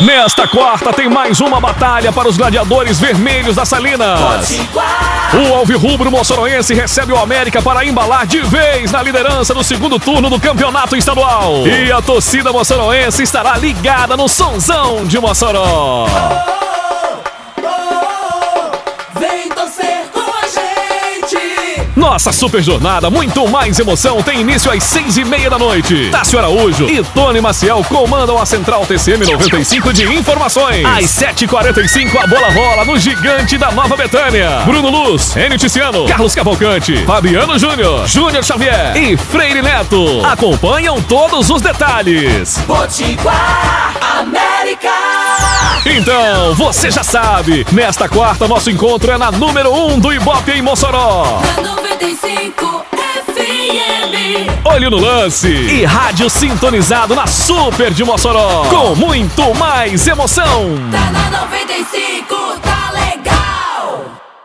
Nesta quarta tem mais uma batalha para os gladiadores vermelhos da Salinas. O Alvirrubro Moçoroense recebe o América para embalar de vez na liderança do segundo turno do campeonato estadual. E a torcida moçoroense estará ligada no sonzão de Mossoró. Nossa super jornada, muito mais emoção, tem início às seis e meia da noite. Tássio Araújo e Tony Maciel comandam a Central TCM 95 de informações. Às 7h45, a bola rola no gigante da Nova Betânia. Bruno Luz, Enio Ticiano, Carlos Cavalcante, Fabiano Júnior, Júnior Xavier e Freire Neto. Acompanham todos os detalhes. Potiguar América! Então, você já sabe, nesta quarta nosso encontro é na número 1 um do Ibope em Mossoró. 95 FM. Olho no lance e rádio sintonizado na Super de Mossoró. Com muito mais emoção. Tá na 95, tá